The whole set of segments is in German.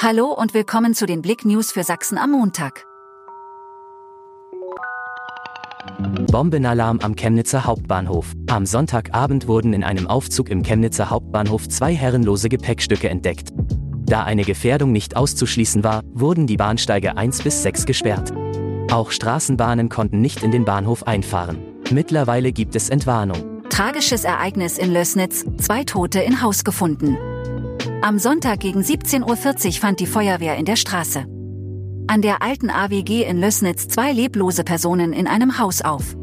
Hallo und willkommen zu den Blick News für Sachsen am Montag. Bombenalarm am Chemnitzer Hauptbahnhof. Am Sonntagabend wurden in einem Aufzug im Chemnitzer Hauptbahnhof zwei herrenlose Gepäckstücke entdeckt. Da eine Gefährdung nicht auszuschließen war, wurden die Bahnsteige 1 bis 6 gesperrt. Auch Straßenbahnen konnten nicht in den Bahnhof einfahren. Mittlerweile gibt es Entwarnung. Tragisches Ereignis in Lößnitz, zwei Tote in Haus gefunden. Am Sonntag gegen 17.40 Uhr fand die Feuerwehr in der Straße. An der alten AWG in Lößnitz zwei leblose Personen in einem Haus auf.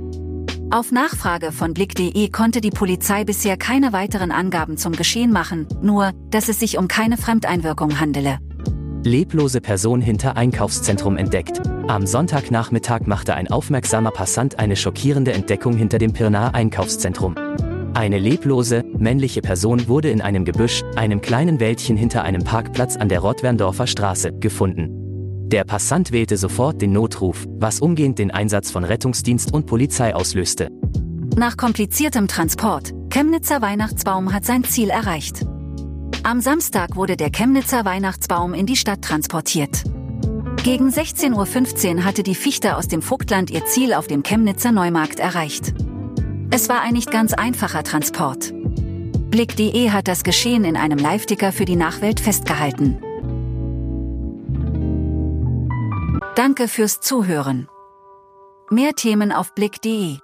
Auf Nachfrage von Blick.de konnte die Polizei bisher keine weiteren Angaben zum Geschehen machen, nur, dass es sich um keine Fremdeinwirkung handele. Leblose Person hinter Einkaufszentrum entdeckt. Am Sonntagnachmittag machte ein aufmerksamer Passant eine schockierende Entdeckung hinter dem Pirnaer Einkaufszentrum. Eine leblose, männliche Person wurde in einem Gebüsch, einem kleinen Wäldchen hinter einem Parkplatz an der Rottwerndorfer Straße, gefunden. Der Passant wählte sofort den Notruf, was umgehend den Einsatz von Rettungsdienst und Polizei auslöste. Nach kompliziertem Transport, Chemnitzer Weihnachtsbaum hat sein Ziel erreicht. Am Samstag wurde der Chemnitzer Weihnachtsbaum in die Stadt transportiert. Gegen 16.15 Uhr hatte die Fichte aus dem Vogtland ihr Ziel auf dem Chemnitzer Neumarkt erreicht. Es war ein nicht ganz einfacher Transport. Blick.de hat das Geschehen in einem Live-Ticker für die Nachwelt festgehalten. Danke fürs Zuhören. Mehr Themen auf Blick.de